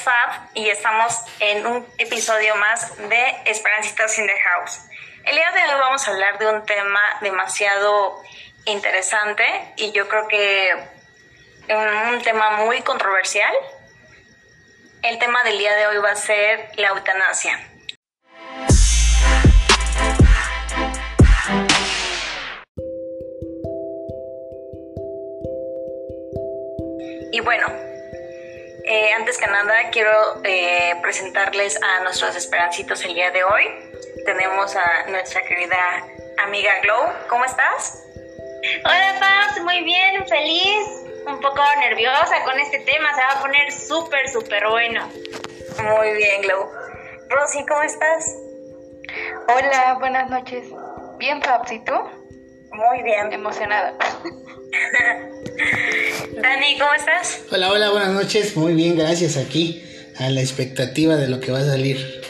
Fab y estamos en un episodio más de Esperancitas in the House. El día de hoy vamos a hablar de un tema demasiado interesante y yo creo que un tema muy controversial. El tema del día de hoy va a ser la eutanasia. Y bueno, eh, antes que nada quiero eh, presentarles a nuestros esperancitos el día de hoy. Tenemos a nuestra querida amiga Glow. ¿Cómo estás? Hola Paz, muy bien, feliz, un poco nerviosa con este tema, se va a poner súper, súper bueno. Muy bien, Glow. Rosy, ¿cómo estás? Hola, buenas noches. Bien, Paps, ¿y tú? Muy bien. Emocionada. Dani, ¿cómo estás? Hola, hola, buenas noches. Muy bien, gracias. Aquí a la expectativa de lo que va a salir.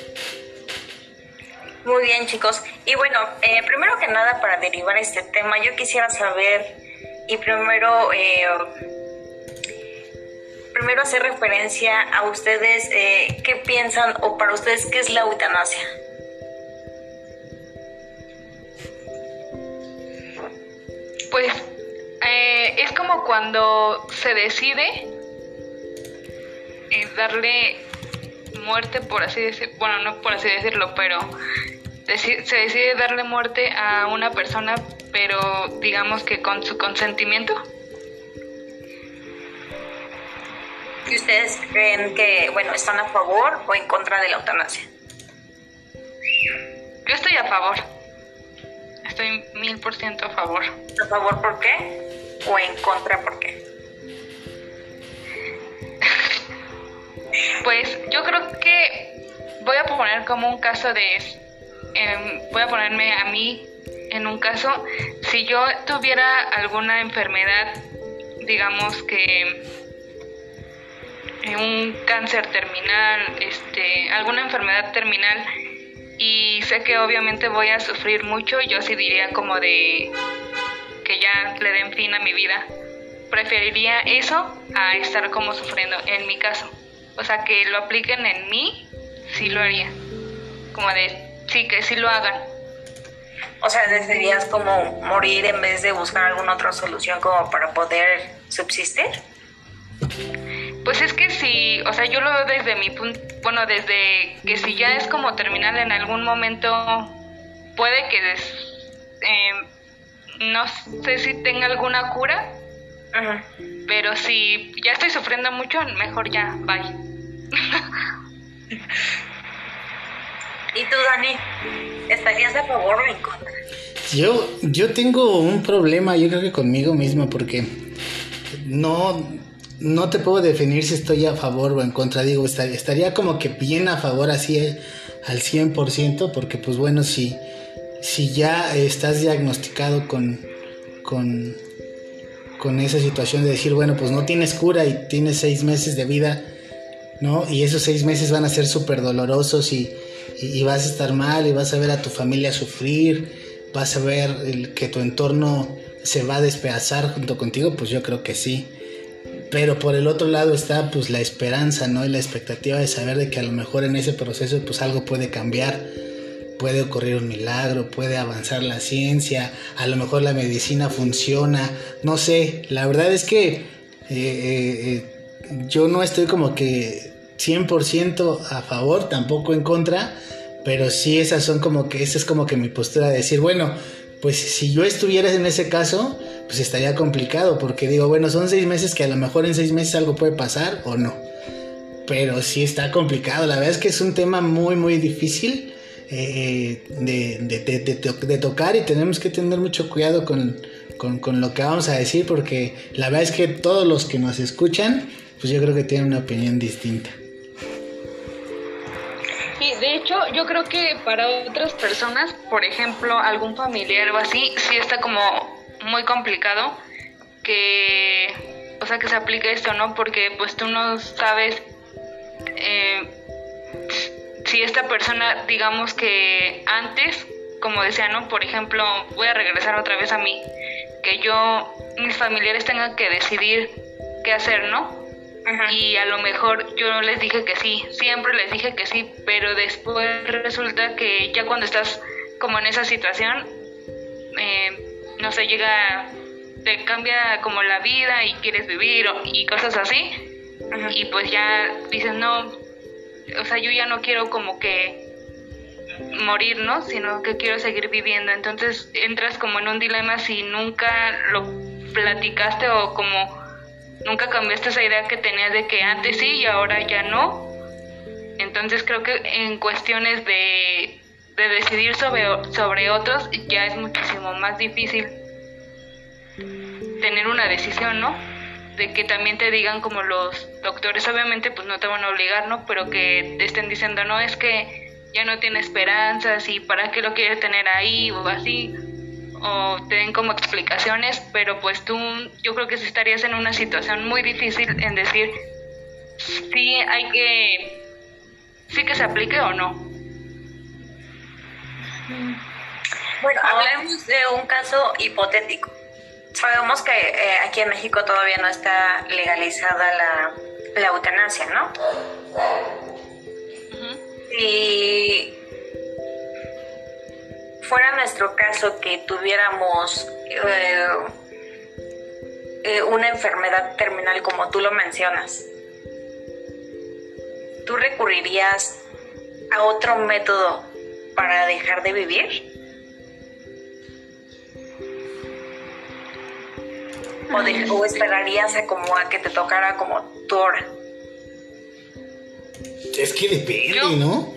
Muy bien, chicos. Y bueno, eh, primero que nada, para derivar este tema, yo quisiera saber y primero, eh, primero hacer referencia a ustedes, eh, qué piensan o para ustedes qué es la eutanasia. Pues es como cuando se decide darle muerte, por así decirlo, bueno, no por así decirlo, pero se decide darle muerte a una persona, pero digamos que con su consentimiento. ¿Y ustedes creen que, bueno, están a favor o en contra de la eutanasia? Yo estoy a favor. Estoy mil por ciento a favor. ¿A favor por qué? ¿O en contra por qué? pues yo creo que voy a poner como un caso de Em, voy a ponerme a mí en un caso, si yo tuviera alguna enfermedad, digamos que eh, un cáncer terminal, este, alguna enfermedad terminal, y sé que obviamente voy a sufrir mucho, yo sí diría como de que ya le den fin a mi vida. Preferiría eso a estar como sufriendo en mi caso. O sea, que lo apliquen en mí, sí lo haría. Como de sí, que sí lo hagan. O sea, decidirías como morir en vez de buscar alguna otra solución como para poder subsistir. Pues es que si, o sea, yo lo veo desde mi punto, bueno, desde que si ya es como terminal en algún momento, puede que em, no sé si tenga alguna cura, pero si ya estoy sufriendo mucho, mejor ya, bye. ¿Y tú, Dani? ¿Estarías a favor o en contra? Yo, yo tengo un problema, yo creo que conmigo mismo, porque no, no te puedo definir si estoy a favor o en contra. Digo, estaría como que bien a favor así eh, al 100%, porque pues bueno, si, si ya estás diagnosticado con, con, con esa situación de decir, bueno, pues no tienes cura y tienes seis meses de vida, ¿no? Y esos seis meses van a ser súper dolorosos y y, vas a estar mal y vas a ver a tu familia sufrir, vas a ver el, que tu entorno se va a despedazar junto contigo, pues yo creo que sí. Pero por el otro lado está pues la esperanza, ¿no? Y la expectativa de saber de que a lo mejor en ese proceso pues algo puede cambiar, puede ocurrir un milagro, puede avanzar la ciencia, a lo mejor la medicina funciona, no sé, la verdad es que eh, eh, eh, yo no estoy como que 100% a favor, tampoco en contra, pero sí esas son como que, esa es como que mi postura de decir, bueno, pues si yo estuviera en ese caso, pues estaría complicado, porque digo, bueno, son seis meses que a lo mejor en seis meses algo puede pasar o no. Pero sí está complicado, la verdad es que es un tema muy, muy difícil eh, de, tocar y tenemos que tener mucho cuidado con, con lo que vamos a decir, porque la verdad es que todos los que nos escuchan, pues yo creo que tienen una opinión distinta. Sí, de hecho, yo creo que para otras personas, por ejemplo, algún familiar o así, sí está como muy complicado que, o sea, que se aplique esto, ¿no? Porque pues tú no sabes eh, si esta persona, digamos que antes, como decía, ¿no? Por ejemplo, voy a regresar otra vez a mí, que yo, mis familiares tengan que decidir qué hacer, ¿no? y a lo mejor yo les dije que sí, siempre les dije que sí, pero después resulta que ya cuando estás como en esa situación, eh, no sé, llega, te cambia como la vida y quieres vivir y cosas así, y pues ya dices, no, o sea, yo ya no quiero como que morir, ¿no? Sino que quiero seguir viviendo. Entonces entras como en un dilema si nunca lo platicaste o como nunca cambiaste esa idea que tenías de que antes sí y ahora ya no. Entonces creo que en cuestiones de, de decidir sobre, sobre otros ya es muchísimo más difícil tener una decisión, ¿no? De que también te digan como los doctores, obviamente pues no te van a obligar, ¿no? Pero que te estén diciendo, no, es que ya no tiene esperanzas y para qué lo quiere tener ahí o así o te den como explicaciones, pero pues tú yo creo que si estarías en una situación muy difícil en decir si hay que sí que se aplique o no. Bueno, hablemos de un caso hipotético. Sabemos que eh, aquí en México todavía no está legalizada la, la eutanasia, ¿no? Si fuera nuestro caso que tuviéramos eh, eh, una enfermedad terminal como tú lo mencionas, ¿tú recurrirías a otro método para dejar de vivir? ¿O, o esperarías a, como a que te tocara como tu hora? Es que depende, ¿no?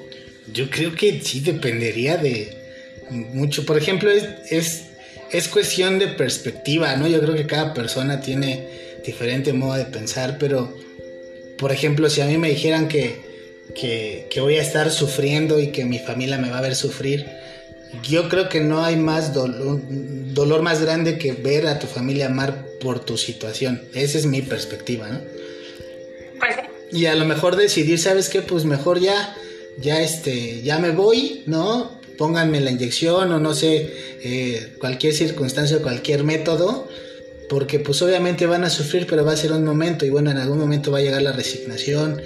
Yo creo que sí dependería de mucho. Por ejemplo, es, es, cuestión de perspectiva, ¿no? Yo creo que cada persona tiene diferente modo de pensar, pero, por ejemplo, si a mí me dijeran que, que, voy a estar sufriendo y que mi familia me va a ver sufrir, yo creo que no hay más dolor, dolor más grande que ver a tu familia amar por tu situación. Esa es mi perspectiva, ¿no? Pues y a lo mejor decidir, ¿sabes qué? Pues mejor ya, ya este, ya me voy, ¿no? Pónganme la inyección o no sé, eh, cualquier circunstancia o cualquier método, porque pues obviamente van a sufrir, pero va a ser un momento y bueno, en algún momento va a llegar la resignación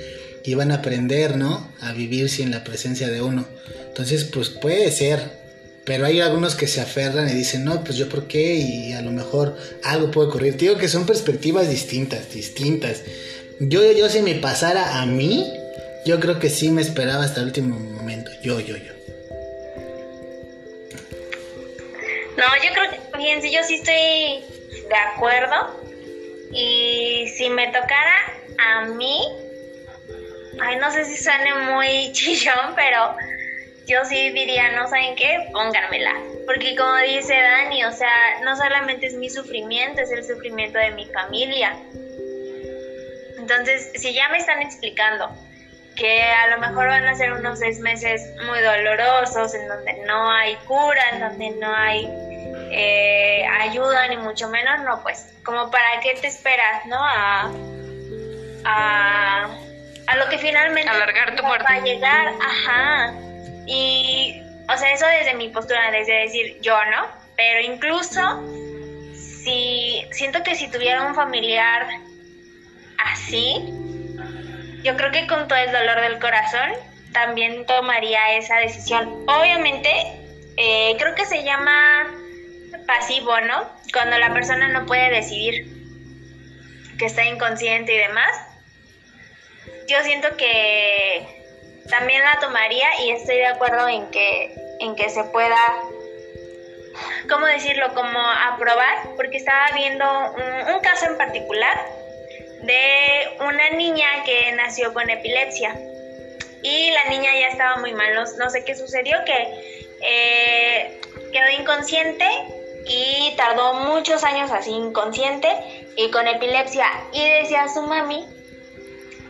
y van a aprender, ¿no? A vivir sin la presencia de uno. Entonces, pues puede ser, pero hay algunos que se aferran y dicen, no, pues yo por qué y a lo mejor algo puede ocurrir. digo que son perspectivas distintas, distintas. Yo, yo, si me pasara a mí, yo creo que sí me esperaba hasta el último momento. Yo, yo, yo. No, yo creo que sí, yo sí estoy de acuerdo. Y si me tocara a mí, ay, no sé si suene muy chillón, pero yo sí diría, no saben qué, pónganmela. Porque como dice Dani, o sea, no solamente es mi sufrimiento, es el sufrimiento de mi familia. Entonces, si ya me están explicando que a lo mejor van a ser unos seis meses muy dolorosos, en donde no hay cura, en donde no hay eh, ayuda, ni mucho menos, no, pues, como para qué te esperas, ¿no? A, a, lo que finalmente Alargar tu muerte. va a llegar, ajá. Y, o sea, eso desde mi postura, desde decir yo, ¿no? Pero incluso si siento que si tuviera un familiar así, yo creo que con todo el dolor del corazón también tomaría esa decisión. Obviamente, eh, creo que se llama pasivo, ¿no? Cuando la persona no puede decidir, que está inconsciente y demás. Yo siento que también la tomaría y estoy de acuerdo en que, en que se pueda, ¿cómo decirlo? Como aprobar, porque estaba viendo un caso en particular de una niña que nació con epilepsia. Y la niña ya estaba muy mal, no, sé qué sucedió, que eh, quedó inconsciente y tardó muchos años así inconsciente y con epilepsia. Y decía su mami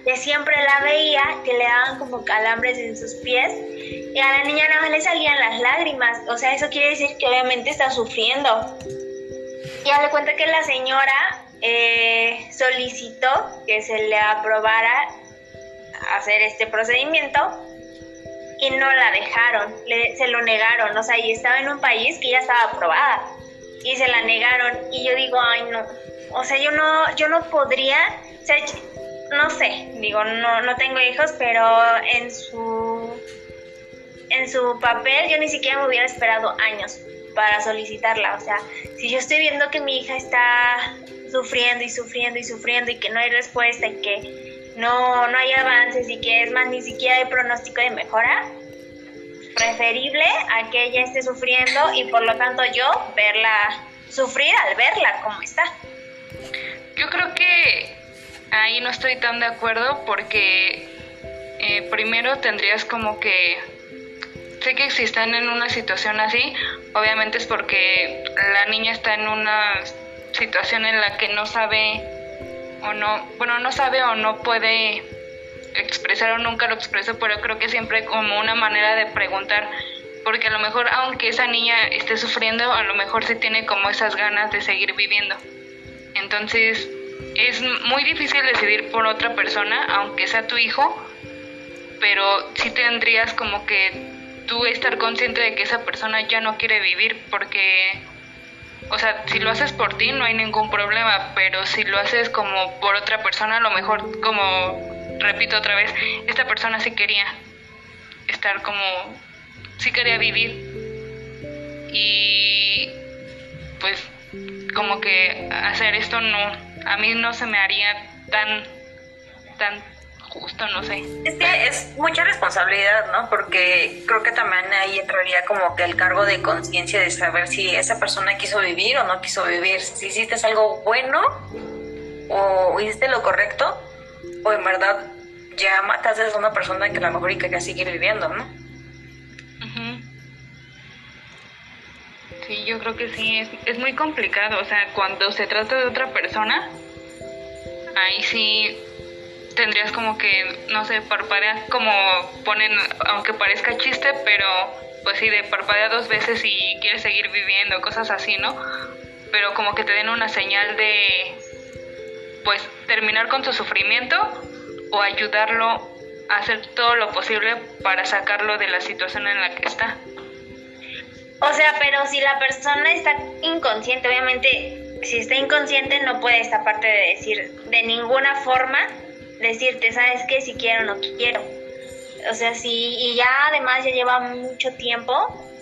que siempre la veía, que le daban como calambres en sus pies y a la niña nada más le salían las lágrimas. O sea, eso quiere decir que obviamente está sufriendo. Y le cuenta que la señora eh, solicitó que se le aprobara hacer este procedimiento y no la dejaron, se lo negaron, o sea, y estaba en un país que ya estaba aprobada y se la negaron y yo digo, ay no, o sea, yo no, yo no podría, o sea, no sé, digo, no, no tengo hijos, pero en su, en su papel yo ni siquiera me hubiera esperado años para solicitarla. O sea, si yo estoy viendo que mi hija está sufriendo y sufriendo y sufriendo y que no hay respuesta y que no, no hay avances y que es más, ni siquiera hay pronóstico de mejora, preferible a que ella esté sufriendo y por lo tanto yo verla sufrir al verla como está. Yo creo que ahí no estoy tan de acuerdo porque eh, primero tendrías como que sé que si están en una situación así, obviamente es porque la niña está en una situación en la que no sabe o no, bueno, no sabe o no puede expresar o nunca lo expresó, pero creo que siempre como una manera de preguntar, porque a lo mejor aunque esa niña esté sufriendo, a lo mejor sí tiene como esas ganas de seguir viviendo. Entonces, es muy difícil decidir por otra persona, aunque sea tu hijo, pero sí tendrías como que tú estar consciente de que esa persona ya no quiere vivir porque, o sea, si lo haces por ti no hay ningún problema, pero si lo haces como por otra persona, a lo mejor como, repito otra vez, esta persona sí quería estar como, sí quería vivir. Y pues como que hacer esto no, a mí no se me haría tan, tan justo, no sé. Es que es mucha responsabilidad, ¿no? Porque creo que también ahí entraría como que el cargo de conciencia de saber si esa persona quiso vivir o no quiso vivir, si hiciste algo bueno o hiciste lo correcto o en verdad ya mataste a una persona que a lo mejor y que ya sigue viviendo, ¿no? Sí, yo creo que sí, es, es muy complicado, o sea, cuando se trata de otra persona, ahí sí tendrías como que, no sé, parpadear como ponen, aunque parezca chiste, pero pues sí, de parpadea dos veces y quieres seguir viviendo, cosas así, ¿no? Pero como que te den una señal de, pues, terminar con su sufrimiento o ayudarlo a hacer todo lo posible para sacarlo de la situación en la que está. O sea, pero si la persona está inconsciente, obviamente, si está inconsciente no puede esta parte de decir de ninguna forma decirte, ¿sabes qué? Si quiero o no quiero. O sea, si, y ya además ya lleva mucho tiempo,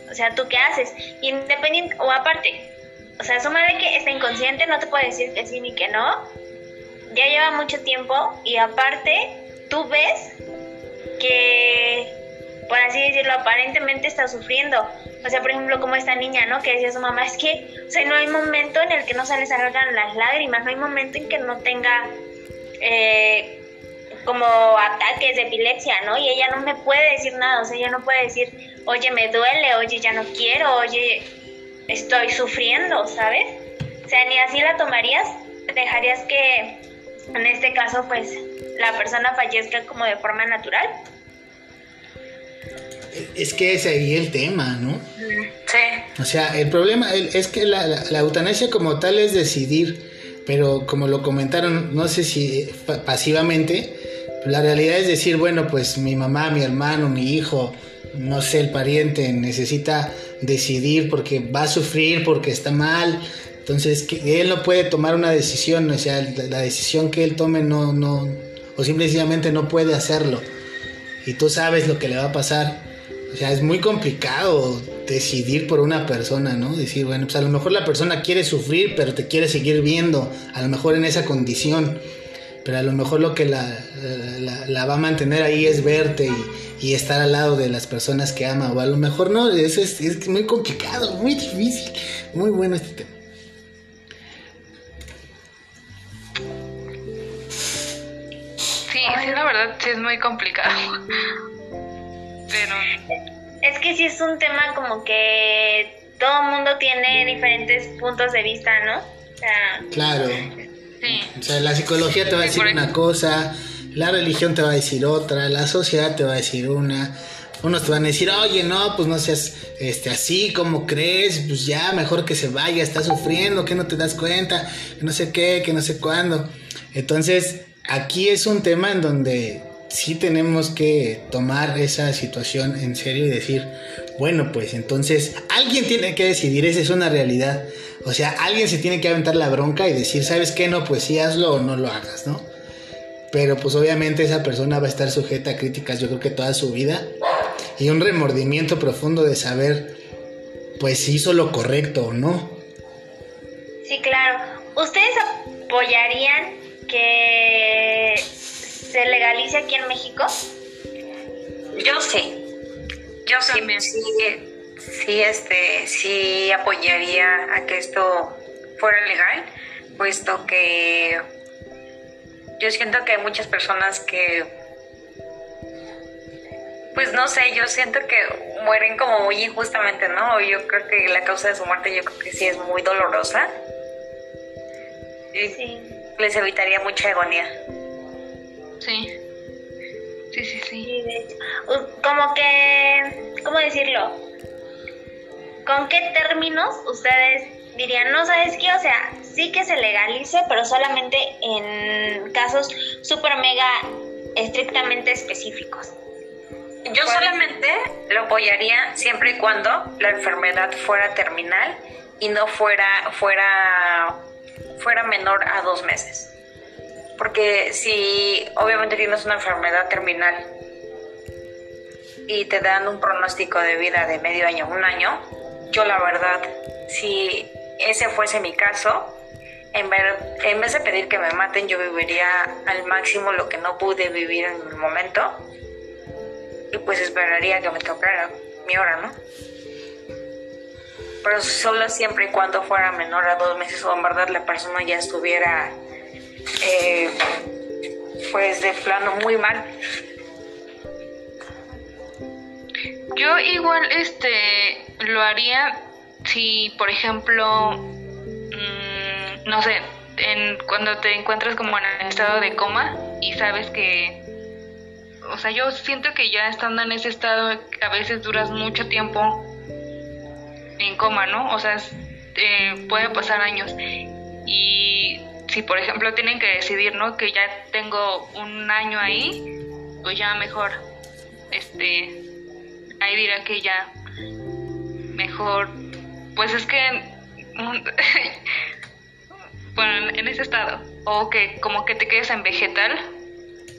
o sea, ¿tú qué haces? Independiente, o aparte, o sea, suma de que está inconsciente, no te puede decir que sí ni que no, ya lleva mucho tiempo y aparte, tú ves que, por así decirlo, aparentemente está sufriendo. O sea, por ejemplo, como esta niña, ¿no? Que decía su mamá, es que, o sea, no hay momento en el que no se le salgan las lágrimas, no hay momento en que no tenga eh, como ataques de epilepsia, ¿no? Y ella no me puede decir nada, o sea, ella no puede decir, oye, me duele, oye, ya no quiero, oye, estoy sufriendo, ¿sabes? O sea, ni así la tomarías, dejarías que, en este caso, pues, la persona fallezca como de forma natural. Es que ese ahí el tema, ¿no? Sí. O sea, el problema es que la, la eutanasia como tal es decidir, pero como lo comentaron, no sé si pasivamente, la realidad es decir, bueno, pues mi mamá, mi hermano, mi hijo, no sé, el pariente necesita decidir porque va a sufrir, porque está mal. Entonces, que él no puede tomar una decisión, o sea, la, decisión que él tome no, no, o simplemente no puede hacerlo. Y tú sabes lo que le va a pasar. O sea, es muy complicado decidir por una persona, ¿no? Decir, bueno, pues a lo mejor la persona quiere sufrir, pero te quiere seguir viendo, a lo mejor en esa condición pero a lo mejor lo que la, la, va a mantener ahí es verte y, y, estar al lado de las personas que ama, o a lo mejor no, eso es, es muy complicado, muy difícil, muy bueno este tema. Sí, sí, la verdad sí es muy complicado. Pero... Es que sí es un tema como que todo el mundo tiene diferentes puntos de vista, ¿no? O sea, claro o sea, la psicología te va a decir una cosa, la religión te va a decir otra, la sociedad te va a decir una. Unos te van a decir, oye, no, pues no seas este, así como crees, pues ya, mejor que se vaya, está sufriendo, que no te das cuenta, que no sé qué, que no sé cuándo. Entonces, aquí es un tema en donde sí tenemos que tomar esa situación en serio y decir, bueno, pues entonces alguien tiene que decidir, esa es una realidad. O sea, alguien se tiene que aventar la bronca y decir, ¿sabes qué? No, pues sí hazlo o no lo hagas, ¿no? pero pues obviamente esa persona va a estar sujeta a críticas yo creo que toda su vida y un remordimiento profundo de saber pues si hizo lo correcto o no. Sí, claro. ¿Ustedes apoyarían que se legalice aquí en México? Yo sí. Yo sí, sí, sí, este, sí apoyaría a que esto fuera legal, puesto que yo siento que hay muchas personas que, pues no sé, yo siento que mueren como muy injustamente, ¿no? Yo creo que la causa de su muerte yo creo que sí es muy dolorosa. Sí. Les evitaría mucha agonía. Sí. Sí, sí, sí. Como que, ¿cómo decirlo? ¿Con qué términos ustedes dirían, no sabes qué, o sea, sí que se legalice, pero solamente en casos súper mega estrictamente específicos. Yo solamente lo apoyaría siempre y cuando la enfermedad fuera terminal y no fuera fuera fuera menor a dos meses. Porque si obviamente tienes una enfermedad terminal y te dan un pronóstico de vida de medio año, un año, yo la verdad, si ese fuese mi caso, en, en vez de pedir que me maten, yo viviría al máximo lo que no pude vivir en el momento y pues esperaría que me tocara mi hora, ¿no? Pero solo siempre y cuando fuera menor a dos meses o en verdad la persona ya estuviera eh, pues de plano muy mal. Yo igual este lo haría si, por ejemplo, mm, no sé, en, cuando te encuentras como en estado de coma y sabes que, o sea, yo siento que ya estando en ese estado a veces duras mucho tiempo en coma, ¿no? O sea, eh, puede pasar años. Si, por ejemplo, tienen que decidir, ¿no? Que ya tengo un año ahí, pues ya mejor, este, ahí dirá que ya mejor pues es que, bueno, en ese estado, o que como que te quedes en vegetal,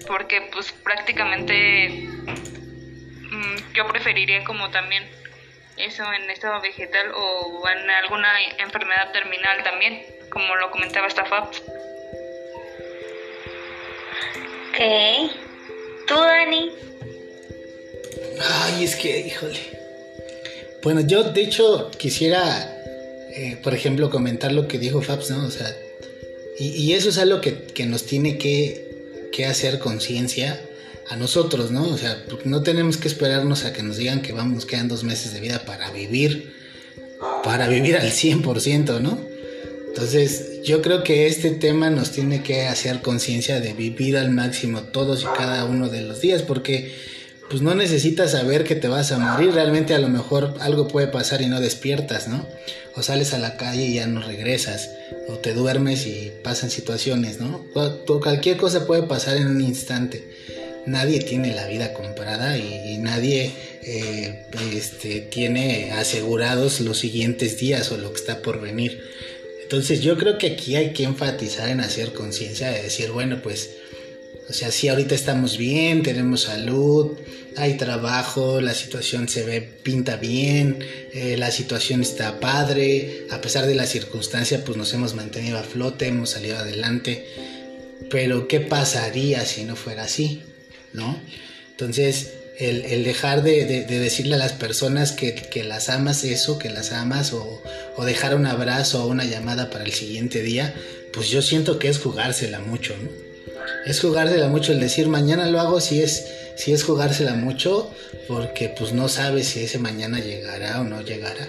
porque pues prácticamente mm, yo preferiría como también eso en estado vegetal o en alguna enfermedad terminal también, como lo comentaba esta FAP. Ok. ¿Tú, Dani? Ay, es que, híjole. Bueno, yo de hecho quisiera, eh, por ejemplo, comentar lo que dijo Fabs, ¿no? O sea, y, eso es algo que, nos tiene que, que hacer conciencia a nosotros, ¿no? O sea, no tenemos que esperarnos a que nos digan que vamos, quedan dos meses de vida para vivir, para vivir al 100%, ¿no? Entonces, yo creo que este tema nos tiene que hacer conciencia de vivir al máximo todos y cada uno de los días, porque pues no necesitas saber que te vas a morir, realmente a lo mejor algo puede pasar y no despiertas, ¿no? O sales a la calle y ya no regresas, o te duermes y pasan situaciones, ¿no? cualquier cosa puede pasar en un instante. Nadie tiene la vida comprada y, nadie eh, este, tiene asegurados los siguientes días o lo que está por venir. Entonces yo creo que aquí hay que enfatizar en hacer conciencia de decir, bueno, pues o sea, sí, ahorita estamos bien, tenemos salud, hay trabajo, la situación se ve, pinta bien, eh, la situación está padre, a pesar de la circunstancia, pues nos hemos mantenido a flote, hemos salido adelante. Pero, ¿qué pasaría si no fuera así? ¿No? Entonces, el, dejar de, decirle a las personas que, las amas eso, que las amas, o, dejar un abrazo o una llamada para el siguiente día, pues yo siento que es jugársela mucho, ¿no? es jugársela mucho el decir mañana lo hago si es si es jugársela mucho porque pues no sabes si ese mañana llegará o no llegará.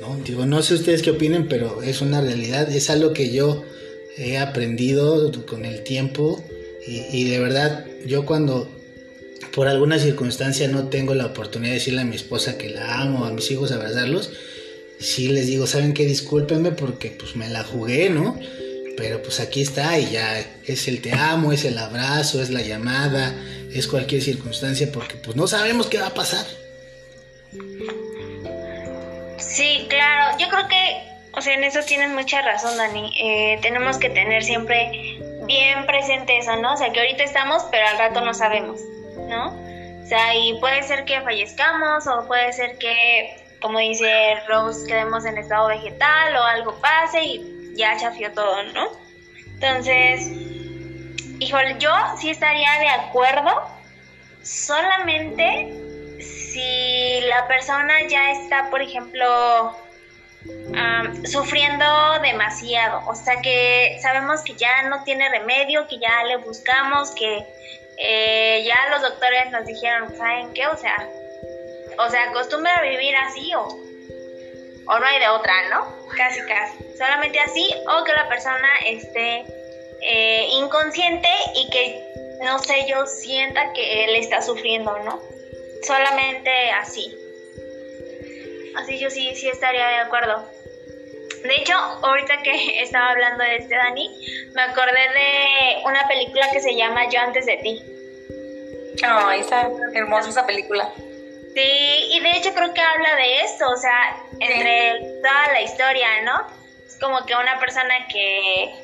¿no? Digo, no sé ustedes qué opinen, pero es una realidad, es algo que yo he aprendido con el tiempo y de verdad yo cuando por alguna circunstancia no tengo la oportunidad de decirle a mi esposa que la amo, a mis hijos abrazarlos, sí les digo, ¿saben qué? Discúlpenme porque pues me la jugué, ¿no? Pero pues aquí está y ya es el te amo, es el abrazo, es la llamada, es cualquier circunstancia porque pues no sabemos qué va a pasar. Sí, claro, yo creo que, o sea, en eso tienes mucha razón, Dani. Eh, tenemos que tener siempre bien presente eso, ¿no? O sea, que ahorita estamos, pero al rato no sabemos, ¿no? O sea, y puede ser que fallezcamos o puede ser que, como dice Rose, quedemos en estado vegetal o algo pase y ya chafió todo, ¿no? Entonces, híjole, yo sí estaría de acuerdo solamente si la persona ya está, por ejemplo, sufriendo demasiado, o sea que sabemos que ya no tiene remedio, que ya le buscamos, que eh, ya los doctores nos dijeron, ¿saben qué? O sea, o sea, acostumbra a vivir así o, o no hay de otra, ¿no? Casi, casi. Solamente así o que la persona esté eh, inconsciente y que, no sé, yo sienta que él está sufriendo, ¿no? Solamente así. Así yo sí, sí estaría de acuerdo. De hecho, ahorita que estaba hablando de este Dani, me acordé de una película que se llama Yo antes de ti. Oh, esa hermosa esa película. Sí, y de hecho creo que habla de esto, o sea, entre toda la historia, ¿no? Es como que una persona que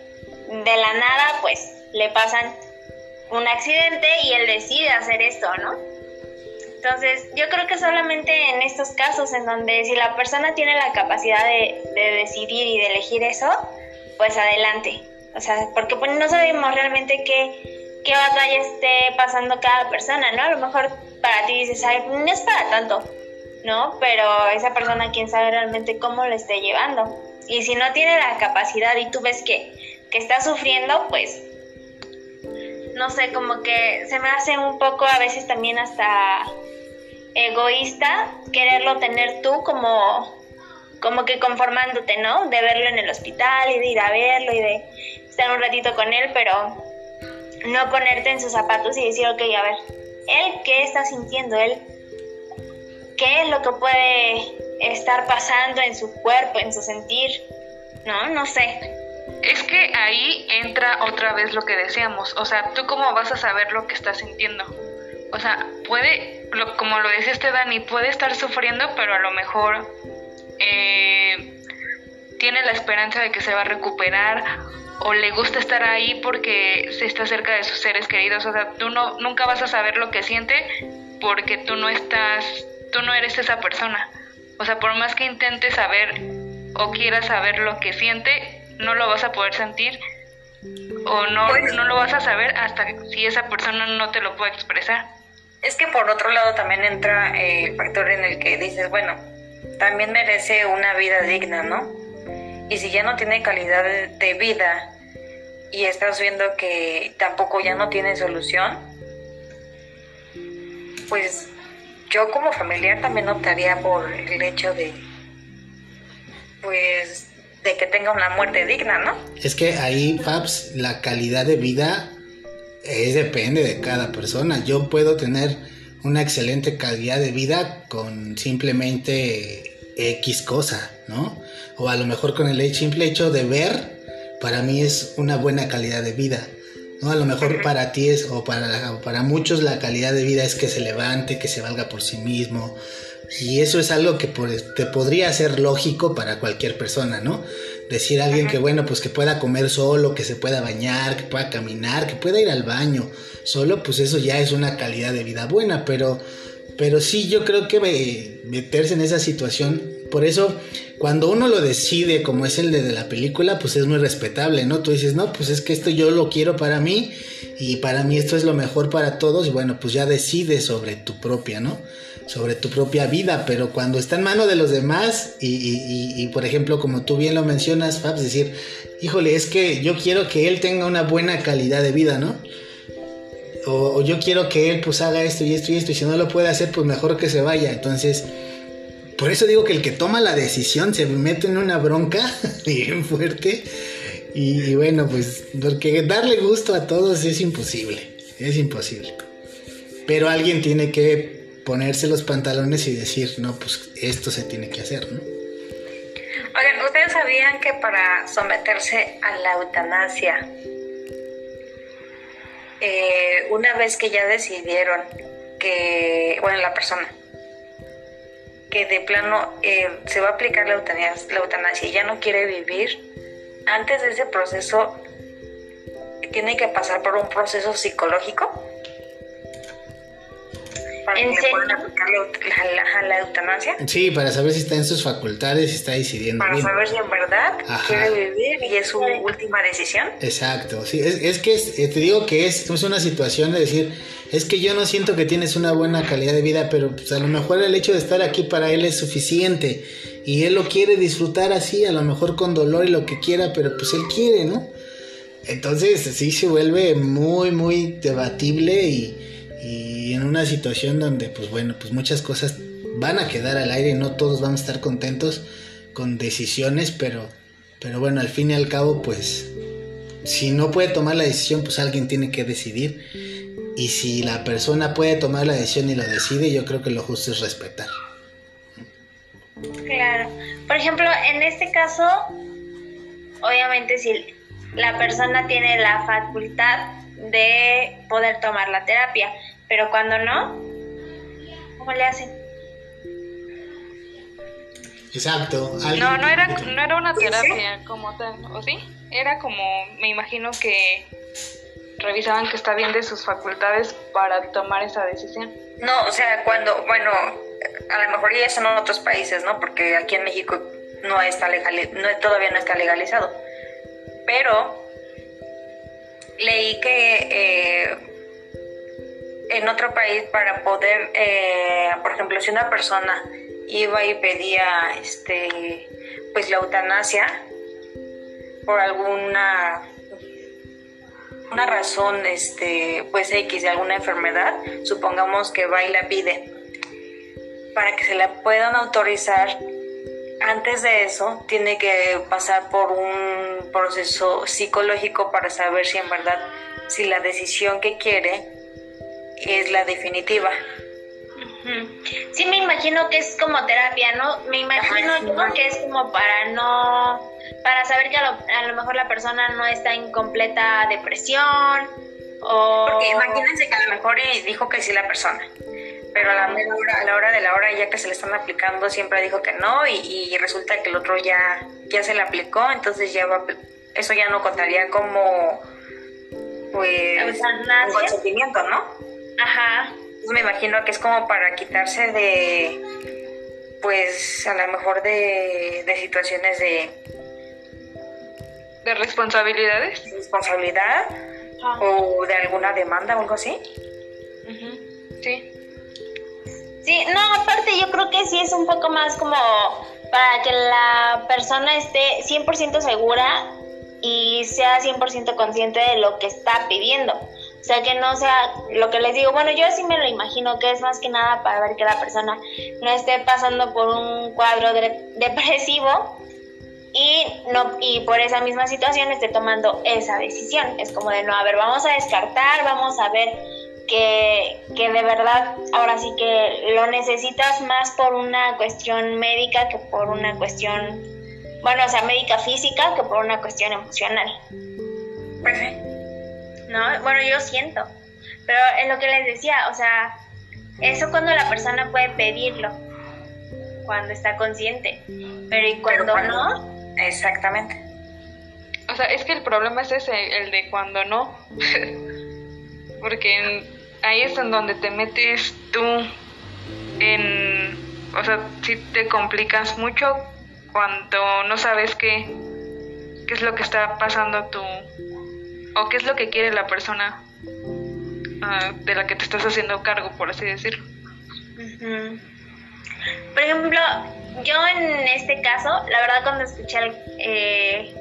de la nada, pues, le pasan un accidente y él decide hacer esto, ¿no? Entonces, yo creo que solamente en estos casos en donde si la persona tiene la capacidad de, decidir y de elegir eso, pues adelante. O sea, porque pues, no sabemos realmente qué, qué batalla esté pasando cada persona, ¿no? A lo mejor para ti dices, ay, no es para tanto, ¿no? Pero esa persona, quién sabe realmente cómo lo esté llevando. Y si no tiene la capacidad y tú ves que, que está sufriendo, pues no sé, como que se me hace un poco a veces también hasta egoísta quererlo tener tú como, como que conformándote, ¿no? De verlo en el hospital y de ir a verlo y de estar un ratito con él, pero no ponerte en sus zapatos y decir, ok, a ver, él qué está sintiendo, él qué es lo que puede estar pasando en su cuerpo, en su sentir, ¿no? No sé. Es que ahí entra otra vez lo que decíamos, o sea, tú cómo vas a saber lo que estás sintiendo. O sea, puede, como lo decía este Dani, puede estar sufriendo, pero a lo mejor eh, tiene la esperanza de que se va a recuperar o le gusta estar ahí porque se está cerca de sus seres queridos. O sea, tú no, nunca vas a saber lo que siente porque tú no estás, tú no eres esa persona. O sea, por más que intentes saber o quieras saber lo que siente, no lo vas a poder sentir o no, pues no lo vas a saber hasta si esa persona no te lo puede expresar. Es que por otro lado también entra eh, el factor en el que dices, bueno, también merece una vida digna, ¿no? Y si ya no tiene calidad de vida y estás viendo que tampoco ya no tiene solución, pues yo como familiar también optaría por el hecho de, pues, de que tenga una muerte digna, ¿no? Es que ahí, Fabs, la calidad de vida es depende de cada persona. Yo puedo tener una excelente calidad de vida con simplemente X cosa, ¿no? O a lo mejor con el simple hecho de ver, para mí es una buena calidad de vida. ¿no? A lo mejor para ti es, o para, para muchos la calidad de vida es que se levante, que se valga por sí mismo. Y eso es algo que te podría ser lógico para cualquier persona, ¿no? decir a alguien que bueno, pues que pueda comer solo, que se pueda bañar, que pueda caminar, que pueda ir al baño solo, pues eso ya es una calidad de vida buena, pero, pero sí yo creo que meterse en esa situación, por eso cuando uno lo decide como es el de la película, pues es muy respetable, ¿no? Tú dices, no, pues es que esto yo lo quiero para mí y para mí esto es lo mejor para todos y bueno, pues ya decides sobre tu propia, ¿no? Sobre tu propia vida, pero cuando está en mano de los demás y, por ejemplo, como tú bien lo mencionas, Fabs, decir, híjole, es que yo quiero que él tenga una buena calidad de vida, ¿no? O, yo quiero que él pues haga esto y esto y esto, y si no lo puede hacer, pues mejor que se vaya. Entonces, por eso digo que el que toma la decisión se mete en una bronca bien fuerte. Y, y bueno, pues porque darle gusto a todos es imposible, es imposible. Pero alguien tiene que ponerse los pantalones y decir, no, pues esto se tiene que hacer, ¿no? Oigan, ¿ustedes sabían que para someterse a la eutanasia, eh, una vez que ya decidieron que, bueno, la persona, que de plano eh, se va a aplicar la eutanasia, la eutanasia y ya no quiere vivir, antes de ese proceso tiene que pasar por un proceso psicológico para ¿En que le serio? puedan aplicar la, la- la eutanasia. Sí, para saber si está en sus facultades, si está decidiendo Para bien. saber si en verdad Ajá. quiere vivir y es su última decisión. Exacto, sí, es, es que es- eh, te digo que es, es una situación de decir, es que yo no siento que tienes una buena calidad de vida, pero pues a lo mejor el hecho de estar aquí para él es suficiente y él lo quiere disfrutar así, a lo mejor con dolor y lo que quiera, pero pues él quiere, ¿no? Entonces sí se vuelve muy, muy debatible y en una situación donde pues bueno, pues muchas cosas van a quedar al aire, no todos vamos a estar contentos con decisiones, pero, pero bueno, al fin y al cabo pues si no puede tomar la decisión, pues alguien tiene que decidir. Y si la persona puede tomar la decisión y lo decide, yo creo que lo justo es respetar. Claro. Por ejemplo, en este caso, obviamente si la persona tiene la facultad de poder tomar la terapia, pero cuando no, ¿cómo le hacen? Exacto. No, no era, no era una terapia como tal, ¿o sí? Era como, me imagino que revisaban que está bien de sus facultades para tomar esa decisión. No, o sea, cuando, bueno, a lo mejor ya son en otros países, ¿no? Porque aquí en México no está legal, no, todavía no está legalizado. Pero leí que eh, en otro país para poder, eh, por ejemplo, si una persona iba y pedía, este, pues la eutanasia por alguna una razón, este, pues X de alguna enfermedad, supongamos que va y la pide, para que se la puedan autorizar, antes de eso tiene que pasar por un proceso psicológico para saber si en verdad, si la decisión que quiere es la definitiva. Sí, me imagino que es como terapia, ¿no? Me imagino Ajá, sí, yo ¿no? que es como para no, para saber que a lo, a lo mejor la persona no está en completa depresión o... Porque imagínense que a lo mejor dijo que sí la persona, pero a la, hora, a la hora de la hora ya que se le están aplicando siempre dijo que no y, y resulta que el otro ya, ya se le aplicó, entonces ya va, eso ya no contaría como pues un consentimiento, ¿no? Ajá. Me imagino que es como para quitarse de pues a lo mejor de, de situaciones de ¿De responsabilidades? responsabilidad Ajá. o de alguna demanda o algo así. Ujú, Sí. Sí, no, aparte yo creo que sí es un poco más como para que la persona esté 100% segura y sea 100% consciente de lo que está pidiendo. O sea, que no sea lo que les digo. Bueno, yo sí me lo imagino que es más que nada para ver que la persona no esté pasando por un cuadro de- depresivo y no y por esa misma situación esté tomando esa decisión. Es como de no, a ver, vamos a descartar, vamos a ver que, que de verdad ahora sí que lo necesitas más por una cuestión médica que por una cuestión, bueno, o sea, médica física que por una cuestión emocional. Sí. ¿No? Bueno, yo siento. Pero es lo que les decía, o sea, eso cuando la persona puede pedirlo, cuando está consciente. Pero y cuando cuando- no, Exactamente. O sea, es que el problema es ese, el de cuando no. Porque en- ahí es en donde te metes tú en... O sea, si te complicas mucho cuando no sabes qué, qué es lo que está pasando tú qué es lo que quiere la persona ah, de la que te estás haciendo cargo, por así decirlo. Por ejemplo, yo en este caso, la verdad cuando escuché el, eh,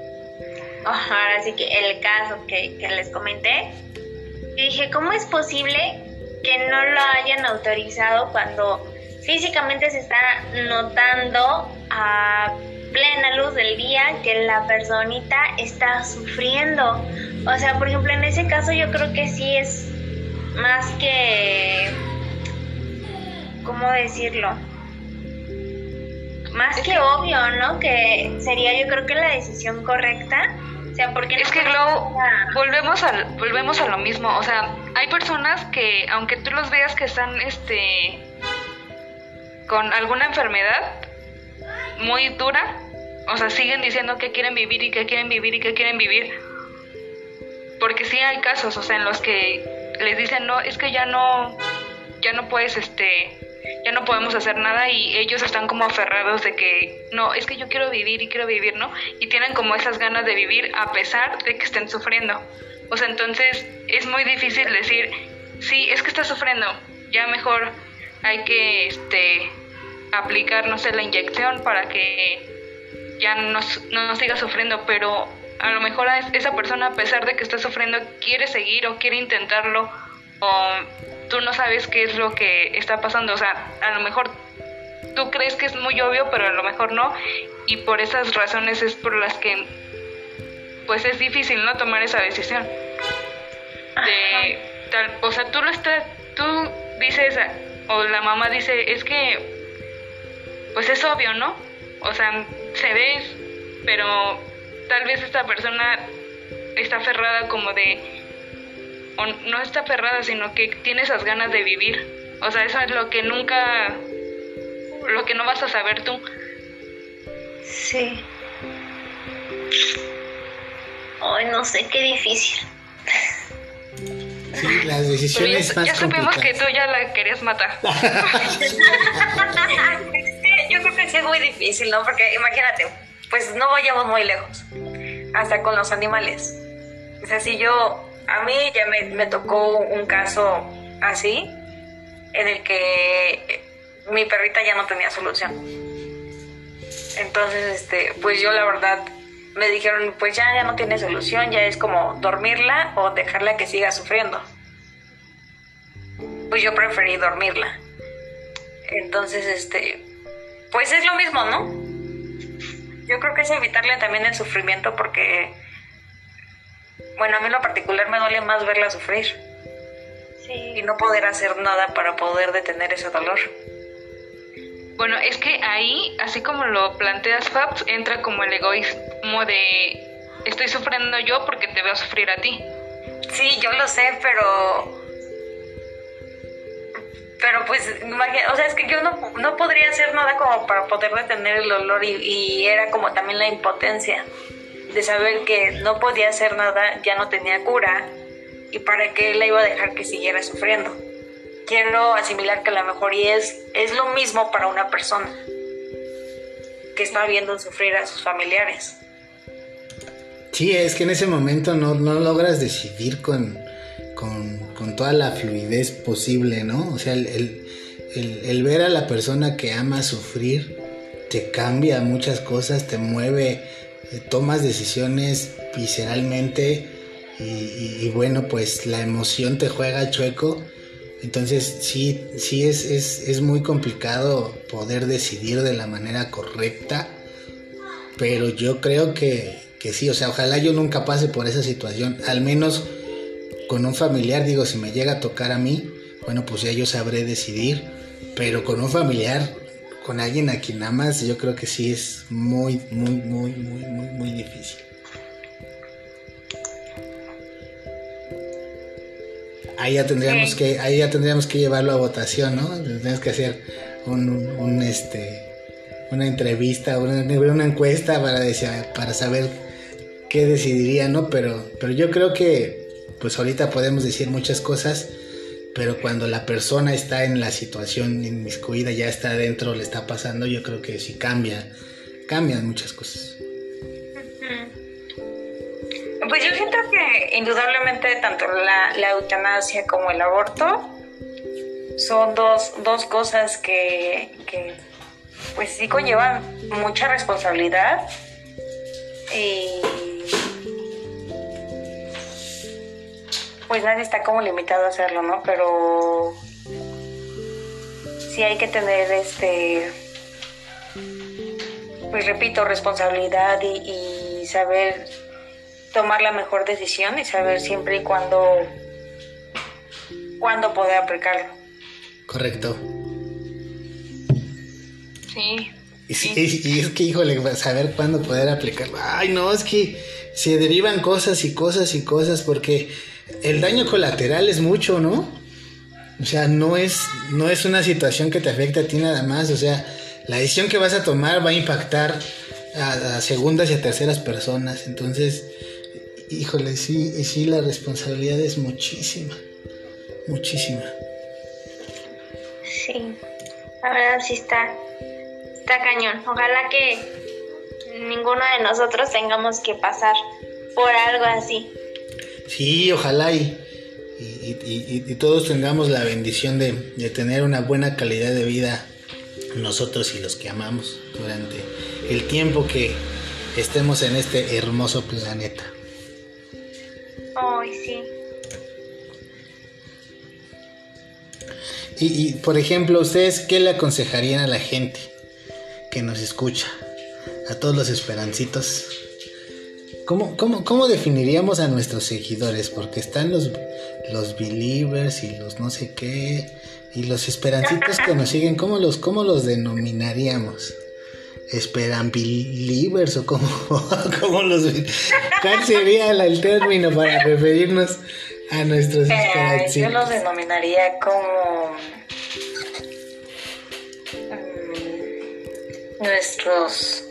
ahora sí que el caso que, que les comenté, dije, ¿cómo es posible que no lo hayan autorizado cuando físicamente se está notando a plena luz del día que la personita está sufriendo? O sea, por ejemplo, en ese caso yo creo que sí es más que ¿cómo decirlo? Más que obvio, ¿no? Que sería yo creo que la decisión correcta. O sea, porque Es que luego volvemos a, volvemos a lo mismo, o sea, hay personas que aunque tú los veas que están este con alguna enfermedad muy dura, o sea, siguen diciendo que quieren vivir y que quieren vivir y que quieren vivir. Porque sí hay casos, o sea, en los que les dicen, no, es que ya no, ya no puedes, este, ya no podemos hacer nada y ellos están como aferrados de que, no, es que yo quiero vivir y quiero vivir, ¿no? Y tienen como esas ganas de vivir a pesar de que estén sufriendo. O sea, entonces es muy difícil decir, sí, es que está sufriendo, ya mejor hay que, este, aplicar, no sé, la inyección para que ya no, no siga sufriendo, pero a lo mejor esa persona, a pesar de que está sufriendo, quiere seguir o quiere intentarlo, o tú no sabes qué es lo que está pasando. O sea, a lo mejor tú crees que es muy obvio, pero a lo mejor no, y por esas razones es por las que, pues es difícil, ¿no? Tomar esa decisión. De, tal, o sea, tú lo estás, tú dices, o la mamá dice, es que pues es obvio, ¿no? O sea, se ve, pero tal vez esta persona está aferrada como de, o no está aferrada, sino que tiene esas ganas de vivir. O sea, eso es lo que nunca, lo que no vas a saber tú. Sí. Ay, no sé, qué difícil. Sí, las decisiones ya, más ya supimos que tú ya la querías matar. Yo creo que sí es muy difícil, ¿no? Porque imagínate, pues no vayamos muy lejos, hasta con los animales. Sea, si yo, a mí ya me, me tocó un caso así, en el que mi perrita ya no tenía solución. Entonces, este, pues yo la verdad me dijeron, pues ya, ya no tiene solución, ya es como dormirla o dejarla que siga sufriendo. Pues yo preferí dormirla. Entonces, este, pues es lo mismo, ¿no? Yo creo que es evitarle también el sufrimiento porque, bueno, a mí en lo particular me duele más verla sufrir. Sí. Y no poder hacer nada para poder detener ese dolor. Bueno, es que ahí, así como lo planteas, Fabs, entra como el egoísmo de estoy sufriendo yo porque te veo sufrir a ti. Sí, yo lo sé, pero pero pues, o sea, es que yo no, no podría hacer nada como para poder detener el dolor y, era como también la impotencia de saber que no podía hacer nada, ya no tenía cura y para qué la iba a dejar que siguiera sufriendo. Quiero asimilar que a lo mejor y es, es lo mismo para una persona que está viendo sufrir a sus familiares. Sí, es que en ese momento no, no logras decidir con, con, toda la fluidez posible, ¿no? O sea, el, el, el, ver a la persona que ama sufrir te cambia muchas cosas, te mueve, eh, tomas decisiones visceralmente y, y, bueno, pues la emoción te juega chueco. Entonces sí, sí es, es, es muy complicado poder decidir de la manera correcta, pero yo creo que, que sí, o sea, ojalá yo nunca pase por esa situación, al menos con un familiar, digo, si me llega a tocar a mí, bueno, pues ya yo sabré decidir, pero con un familiar, con alguien a quien amas, yo creo que sí es muy, muy, muy, muy, muy, muy difícil. Ahí ya tendríamos que, ahí ya tendríamos que llevarlo a votación, ¿no? Tendríamos que hacer un, un este, una entrevista, una, una encuesta para, decir, para saber qué decidiría, ¿no? Pero, pero yo creo que pues ahorita podemos decir muchas cosas, pero cuando la persona está en la situación inmiscuida, ya está adentro, le está pasando, yo creo que sí cambia, cambian muchas cosas. Pues yo siento que indudablemente tanto la, eutanasia como el aborto son dos, dos cosas que, que pues sí conllevan mucha responsabilidad y pues nadie está como limitado a hacerlo, ¿no? Pero sí hay que tener este, pues repito, responsabilidad y, y saber tomar la mejor decisión y saber siempre y cuándo, cuándo poder aplicarlo. Correcto. Sí. Y, sí, y es que, híjole, saber cuándo poder aplicarlo. Ay, no, es que se derivan cosas y cosas y cosas porque el daño colateral es mucho, ¿no? O sea, no es, no es una situación que te afecte a ti nada más. O sea, la decisión que vas a tomar va a impactar a, a segundas y a terceras personas. Entonces, híjole, sí, sí, la responsabilidad es muchísima, muchísima. Sí, la verdad sí está, está cañón. Ojalá que ninguno de nosotros tengamos que pasar por algo así. Sí, ojalá y, y, todos tengamos la bendición de, de tener una buena calidad de vida nosotros y los que amamos durante el tiempo que estemos en este hermoso planeta. Ay, sí. Y, por ejemplo, ¿ustedes qué le aconsejarían a la gente que nos escucha? A todos los esperancitos. ¿Cómo, cómo, cómo definiríamos a nuestros seguidores? Porque están los, los believers y los no sé qué. Y los esperancitos que nos siguen, ¿cómo los, cómo los denominaríamos? ¿Esperan believers o cómo, cómo los... ¿Cuál sería el término para referirnos a nuestros eh, Yo los denominaría como... Mm, nuestros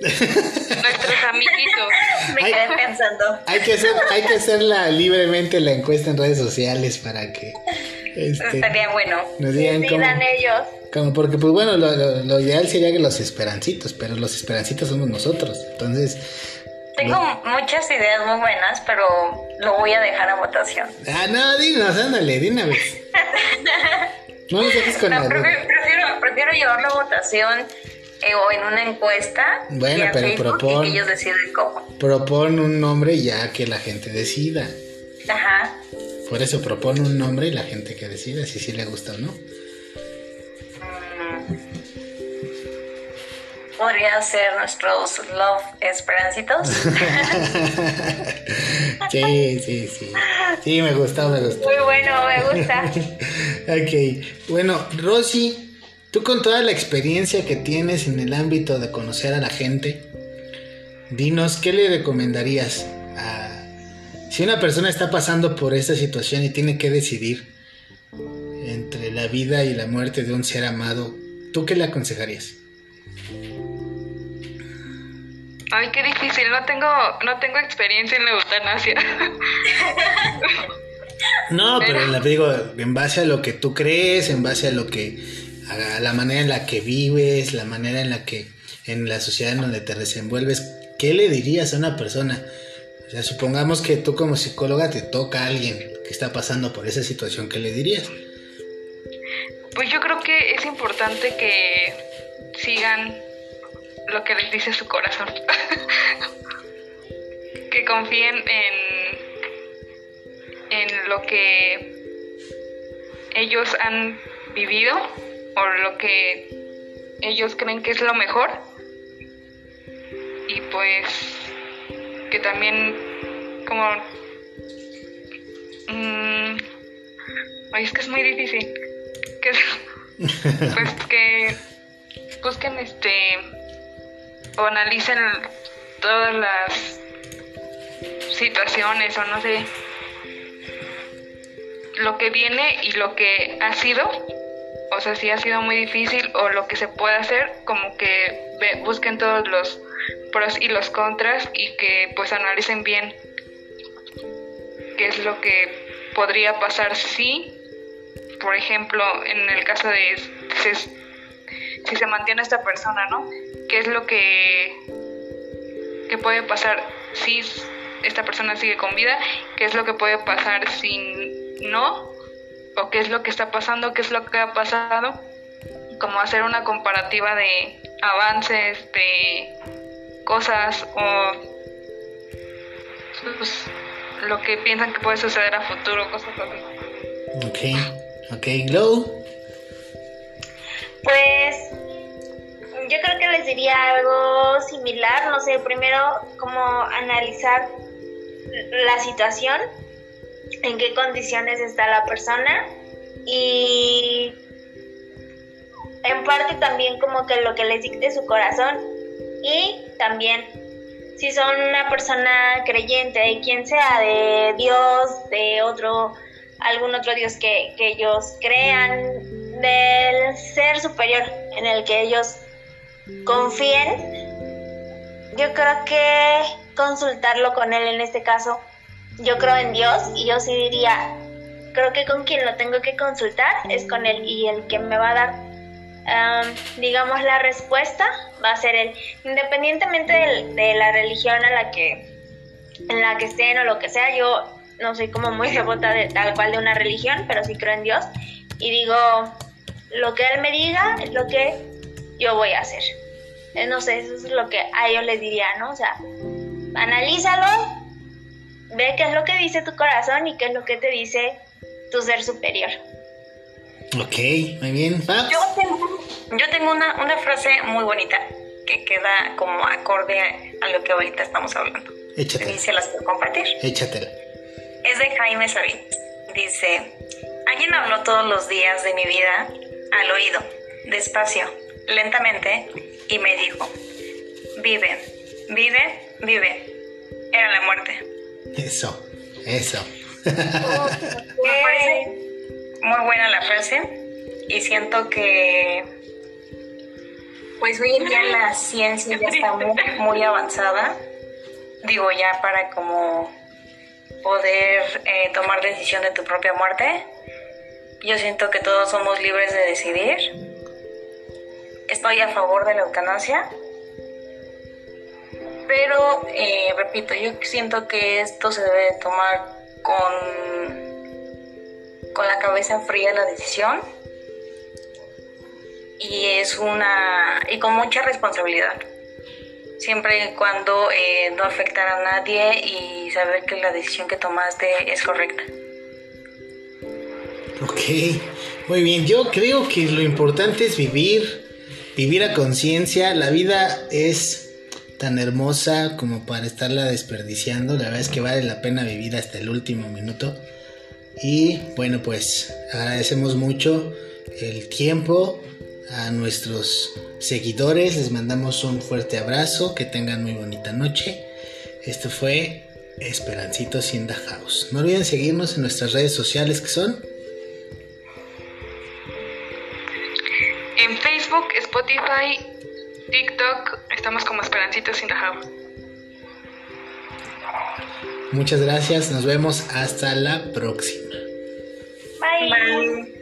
Nuestros amiguitos. Me quedé pensando. Hay que, hacer, hay que hacerla libremente la encuesta en redes sociales para que. Este, Estaría bueno. Nos digan cómo, ellos. Como porque, pues bueno, lo, ideal sería que los esperancitos, pero los esperancitos somos nosotros. Entonces. Tengo muchas ideas muy buenas, pero lo voy a dejar a votación. Ah, no, dinos, ándale, de una vez. no nos dejes con no, prefiero, prefiero, prefiero llevarlo a votación eh, o en una encuesta. Bueno, pero propon, ellos deciden cómo. Propon un nombre ya que la gente decida. Ajá. Por eso propone un nombre y la gente que decida si sí le gusta o no. Mm. Podría ser nuestros Love Esperancitos. sí, sí, sí. Sí, me gustó, me gustó. Muy bueno, me gusta. ok. Bueno, Rosy, Tú con toda la experiencia que tienes en el ámbito de conocer a la gente, dinos, ¿qué le recomendarías a... Si una persona está pasando por esta situación y tiene que decidir entre la vida y la muerte de un ser amado, ¿tú qué le aconsejarías? Ay, qué difícil, no tengo, no tengo experiencia en la eutanasia. no, pero, pero digo, en base a lo que tú crees, en base a lo que la manera en la que vives, la manera en la que en la sociedad en donde te desenvuelves, ¿qué le dirías a una persona? O sea, supongamos que tú como psicóloga te toca a alguien que está pasando por esa situación, ¿qué le dirías? Pues yo creo que es importante que sigan lo que les dice su corazón. que confíen en, en lo que ellos han vivido por lo que ellos creen que es lo mejor. Y pues que también como mmm, ay, es que es muy difícil que pues que busquen este o analicen todas las situaciones o no sé lo que viene y lo que ha sido o sea, si ha sido muy difícil o lo que se puede hacer, como que busquen todos los pros y los contras y que pues analicen bien qué es lo que podría pasar si, por ejemplo, en el caso de si, se mantiene esta persona, ¿no? ¿Qué es lo que, que puede pasar si esta persona sigue con vida? ¿Qué es lo que puede pasar si no? O qué es lo que está pasando, qué es lo que ha pasado, como hacer una comparativa de avances, de cosas o pues, lo que piensan que puede suceder a futuro, cosas así. Ok, ok, Glow. Pues yo creo que les diría algo similar, no sé, primero como analizar la situación en qué condiciones está la persona y en parte también como que lo que les dicte su corazón y también si son una persona creyente de quien sea, de Dios, de otro, algún otro Dios que, que ellos crean, del ser superior en el que ellos confíen, yo creo que consultarlo con él en este caso. Yo creo en Dios y yo sí diría, creo que con quien lo tengo que consultar es con él y el que me va a dar, digamos, la respuesta va a ser él, independientemente de, la religión a la que en la que estén o lo que sea, yo no soy como muy devota de tal cual de una religión, pero sí creo en Dios y digo, lo que él me diga es lo que yo voy a hacer. Eh, no sé, eso es lo que a ellos les diría, ¿no? O sea, analízalo, ve qué es lo que dice tu corazón y qué es lo que te dice tu ser superior. Ok, muy bien. Yo tengo, yo tengo una, una frase muy bonita que queda como acorde a lo que ahorita estamos hablando. Échatela. Y se las puedo compartir. Échatela. Es de Jaime Sabin. Dice, alguien habló todos los días de mi vida al oído, despacio, lentamente, y me dijo, vive, vive, vive. Era la muerte. Eso, eso. me parece muy buena la frase y siento que pues hoy en día la ciencia está muy, muy avanzada. Digo, ya para como poder eh, tomar decisión de tu propia muerte. Yo siento que todos somos libres de decidir estoy a favor de la eutanasia, pero eh, repito, yo siento que esto se debe tomar con, con la cabeza fría la decisión. Y es una y con mucha responsabilidad. Siempre y cuando eh, no afectar a nadie y saber que la decisión que tomaste es correcta. Ok, muy bien, yo creo que lo importante es vivir, vivir a conciencia, la vida es tan hermosa como para estarla desperdiciando, la verdad es que vale la pena vivir hasta el último minuto. Y bueno, pues agradecemos mucho el tiempo a nuestros seguidores, les mandamos un fuerte abrazo, que tengan muy bonita noche. Esto fue Esperancitos in the House. No olviden seguirnos en nuestras redes sociales que son Facebook, Spotify, TikTok estamos como Esperancita sin Dajab. Muchas gracias, nos vemos hasta la próxima. Bye.